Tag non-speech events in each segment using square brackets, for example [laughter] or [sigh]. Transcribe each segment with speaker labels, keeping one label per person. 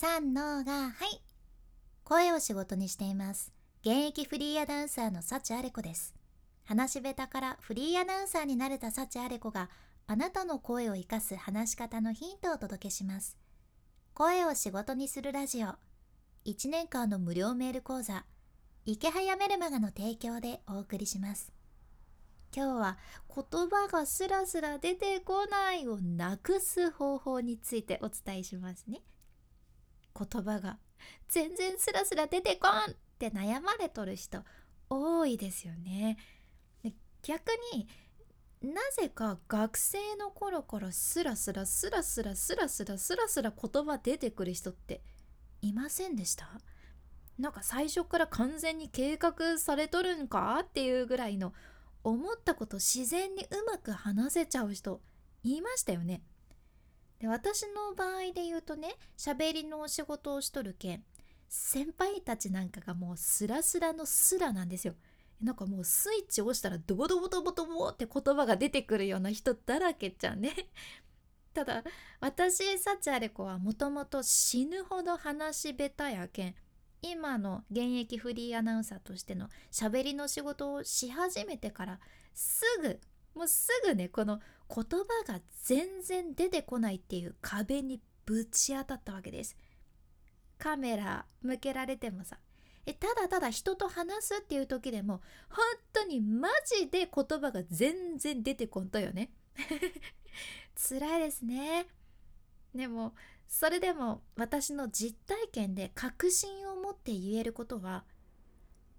Speaker 1: 三のがはい。声を仕事にしています。現役フリーアナウンサーの幸あれ子です。話し下手からフリーアナウンサーになれた幸あれ子があなたの声を生かす話し方のヒントをお届けします。声を仕事にするラジオ。1年間の無料メール講座。池早メルマガの提供でお送りします。今日は言葉がスラスラ出てこないをなくす方法についてお伝えしますね。言葉が全然スラスラ出てこんって悩まれとる人多いですよね逆になぜか学生の頃からスラスラスラスラスラスラスラスラ言葉出てくる人っていませんでした？なんか最初から完全に計画されとるんかっていうぐらいの思ったこと自然にうまく話せちゃう人いましたよね。で私の場合で言うとね喋りのお仕事をしとるけん先輩たちなんかがもうスラスラのスラなんですよ。なんかもうスイッチ押したらドボドボドボドボって言葉が出てくるような人だらけじゃんね。[laughs] ただ私サチアレコはもともと死ぬほど話し下手やけん今の現役フリーアナウンサーとしての喋りの仕事をし始めてからすぐもうすぐねこの言葉が全然出てこないっていう壁にぶち当たったわけです。カメラ向けられてもさ。えただただ人と話すっていう時でも本当にマジで言葉が全然出てこんとよね。[laughs] 辛いですね。でもそれでも私の実体験で確信を持って言えることは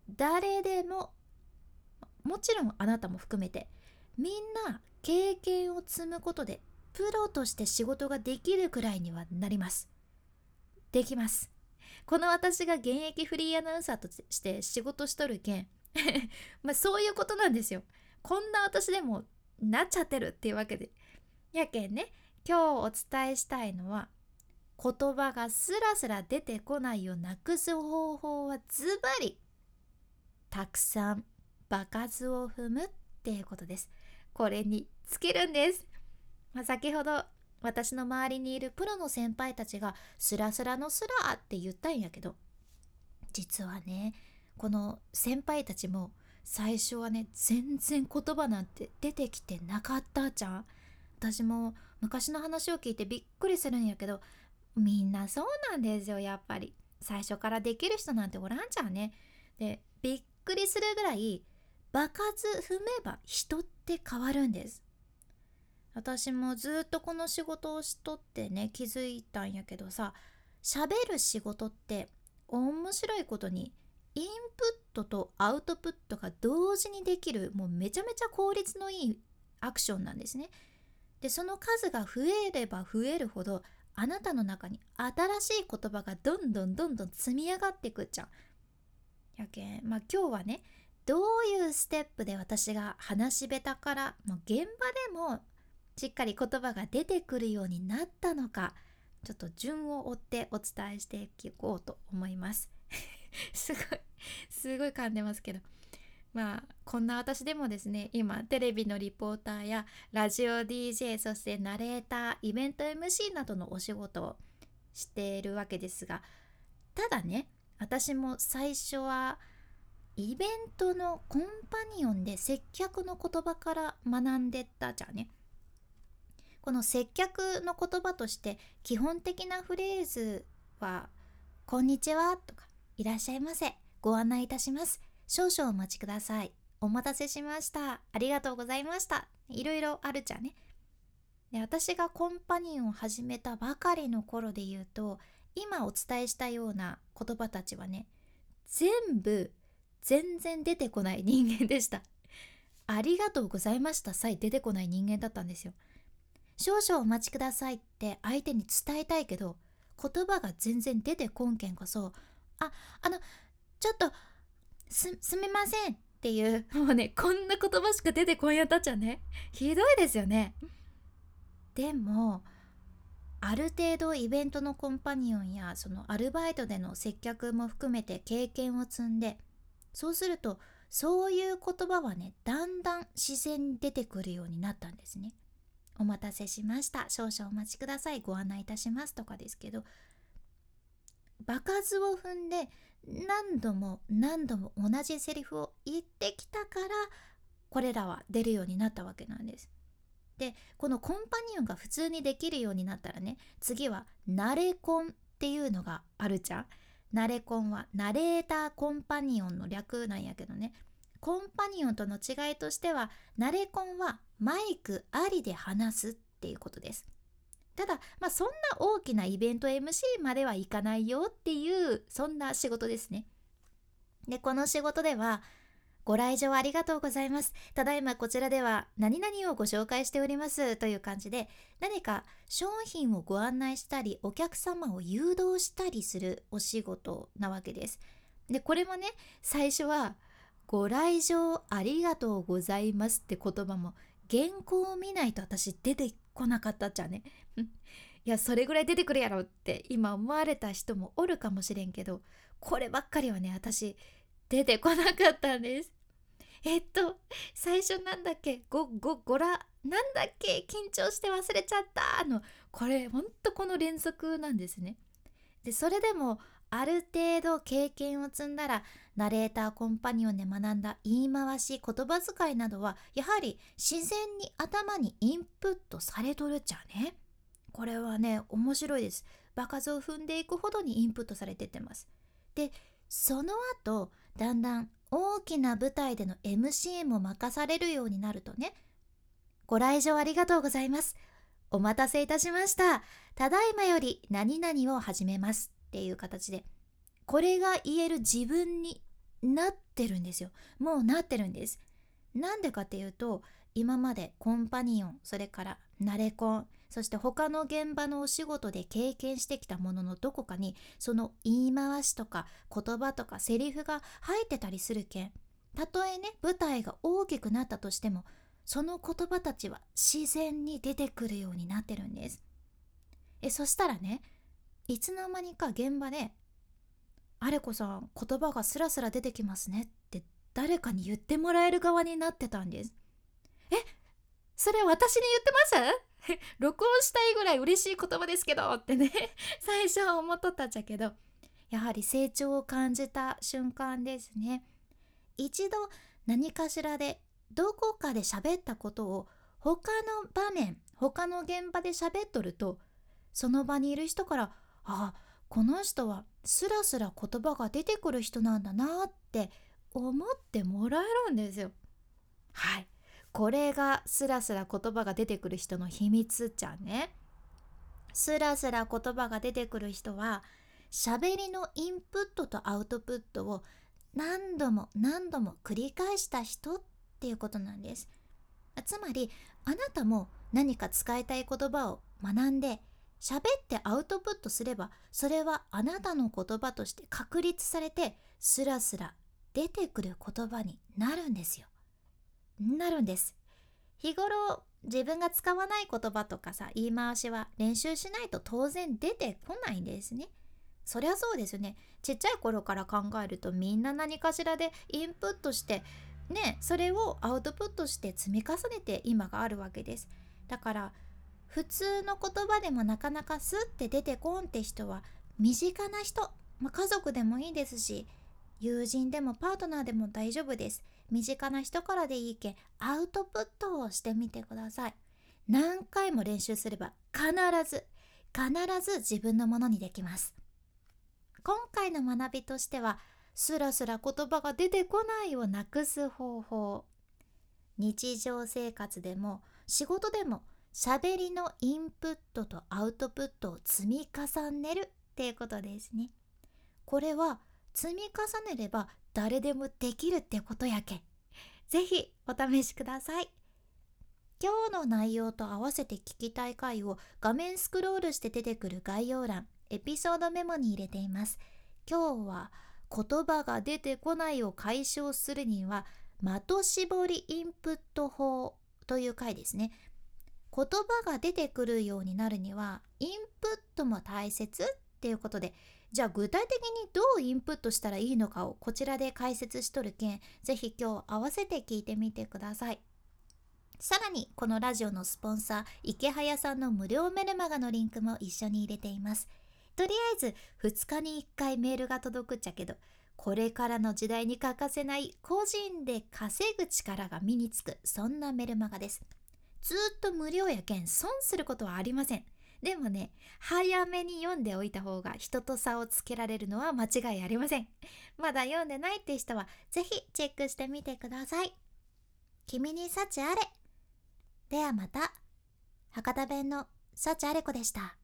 Speaker 1: 誰でももちろんあなたも含めてみんな経験を積むことでプロとして仕事ができるくらいにはなります。できます。この私が現役フリーアナウンサーとして仕事しとるけん [laughs] まあそういうことなんですよ。こんな私でもなっちゃってるっていうわけで。やけんね今日お伝えしたいのは言葉がスラスラ出てこないをなくす方法はズバリたくさん場数を踏むっていうことです。これに尽きるんです、まあ、先ほど私の周りにいるプロの先輩たちがスラスラのスラって言ったんやけど実はねこの先輩たちも最初はね全然言葉なんて出てきてなかったじゃん。私も昔の話を聞いてびっくりするんやけどみんなそうなんですよやっぱり。最初からできる人なんておらんじゃんね。でびっくりするぐらい場数踏めば人って変わるんです私もずっとこの仕事をしとってね気づいたんやけどさ喋る仕事って面白いことにインプットとアウトプットが同時にできるもうめちゃめちゃ効率のいいアクションなんですね。でその数が増えれば増えるほどあなたの中に新しい言葉がどんどんどんどん積み上がっていくじゃん。やけんまあ今日はねどういうステップで私が話し下手からもう現場でもしっかり言葉が出てくるようになったのかちょっと順を追ってお伝えしていこうと思います。[laughs] すごいすごい噛んでますけど。まあこんな私でもですね今テレビのリポーターやラジオ DJ そしてナレーターイベント MC などのお仕事をしているわけですがただね私も最初はイベントのコンパニオンで接客の言葉から学んでったじゃねこの接客の言葉として基本的なフレーズは「こんにちは」とか「いらっしゃいませ」「ご案内いたします」「少々お待ちください」「お待たせしました」「ありがとうございました」いろいろあるじゃね。で私がコンパニオンを始めたばかりの頃で言うと今お伝えしたような言葉たちはね全部全然出てこない人間でした。ありがとうございましたさえ出てこない人間だったんですよ。少々お待ちくださいって相手に伝えたいけど言葉が全然出てこんけんこそああのちょっとすすみませんっていうもうねこんな言葉しか出てこんやったっちゃねひどいですよねでもある程度イベントのコンパニオンやそのアルバイトでの接客も含めて経験を積んでそうするとそういう言葉はねだんだん自然に出てくるようになったんですね。お待たせしました少々お待ちくださいご案内いたしますとかですけど場数を踏んで何度も何度も同じセリフを言ってきたからこれらは出るようになったわけなんです。でこのコンパニオンが普通にできるようになったらね次はナレコンっていうのがあるじゃん。ナレコンはナレーターコンパニオンの略なんやけどね。コンパニオンとの違いとしてはナレコンはマイクありで話すっていうことです。ただまあそんな大きなイベント MC まではいかないよっていうそんな仕事ですね。でこの仕事ではご来場ありがとうございます。ただいまこちらでは何々をご紹介しておりますという感じで何か商品をご案内したりお客様を誘導したりするお仕事なわけです。でこれもね最初はご来場ありがとうございますって言葉も原稿を見ないと私出てこなかったっちゃね。いやそれぐらい出てくるやろって今思われた人もおるかもしれんけどこればっかりはね私出てこなかったんです。えっと最初なんだっけ？ごごごらなんだっけ？緊張して忘れちゃったの。これほんとこの連続なんですね。でそれでもある程度経験を積んだらナレーターコンパニオンで学んだ言い回し言葉遣いなどはやはり自然に頭にインプットされとるっちゃね？これはね面白いです。場数を踏んでいくほどにインプットされてってます。でその後だんだん大きな舞台での MC も任されるようになるとね。ご来場ありがとうございます。お待たせいたしました。ただいまより何々を始めます。っていう形で。これが言える自分になってるんですよ。もうなってるんです。なんでかっていうと今までコンパニオンそれからナレコンそして他の現場のお仕事で経験してきたもののどこかにその言い回しとか言葉とかセリフが入ってたりするけんたとえね舞台が大きくなったとしてもその言葉たちは自然に出てくるようになってるんです。えそしたらねいつの間にか現場で「あれこさん言葉がスラスラ出てきますね」って誰かに言ってもらえる側になってたんです。えそれ私に言ってます？[laughs] 録音したいぐらい嬉しい言葉ですけどってね。[laughs] 最初は思っとったっちゃけど。やはり成長を感じた瞬間ですね。一度何かしらでどこかで喋ったことを他の場面他の現場で喋っとるとその場にいる人からあこの人はスラスラ言葉が出てくる人なんだなって思ってもらえるんですよ。はい。これがスラスラ言葉が出てくる人の秘密じゃんね。スラスラ言葉が出てくる人は喋りのインプットとアウトプットを何度も何度も繰り返した人っていうことなんです。つまりあなたも何か使いたい言葉を学んで喋ってアウトプットすればそれはあなたの言葉として確立されてスラスラ出てくる言葉になるんですよ。なるんです。日頃自分が使わない言葉とかさ言い回しは練習しないと当然出てこないんですね。そりゃそうですね。ちっちゃい頃から考えるとみんな何かしらでインプットしてねそれをアウトプットして積み重ねて今があるわけです。だから普通の言葉でもなかなかスッて出てこんって人は身近な人、まあ、家族でもいいですし友人でもパートナーでも大丈夫です。身近な人からでいいけアウトプットをしてみてください。何回も練習すれば必ず必ず自分のものにできます。今回の学びとしてはスラスラ言葉が出てこないをなくす方法。日常生活でも仕事でも喋りのインプットとアウトプットを積み重ねるっていうことですね。これは積み重ねれば誰でもできるってことやけ。ぜひお試しください。今日の内容と合わせて聞きたい回を画面スクロールして出てくる概要欄、エピソードメモに入れています。今日は言葉が出てこないを解消するには的絞りインプット法という回ですね。言葉が出てくるようになるにはインプットも大切っていうことでじゃあ具体的にどうインプットしたらいいのかをこちらで解説しとるけんぜひ今日合わせて聞いてみてください。さらにこのラジオのスポンサー池早さんの無料メルマガのリンクも一緒に入れています。とりあえず2日に1回メールが届くっちゃけどこれからの時代に欠かせない個人で稼ぐ力が身につくそんなメルマガです。ずっと無料やけん損することはありません。でもね早めに読んでおいた方が人と差をつけられるのは間違いありません。まだ読んでないって人は是非チェックしてみてください。君に幸あれ。ではまた。博多弁の幸あれ子でした。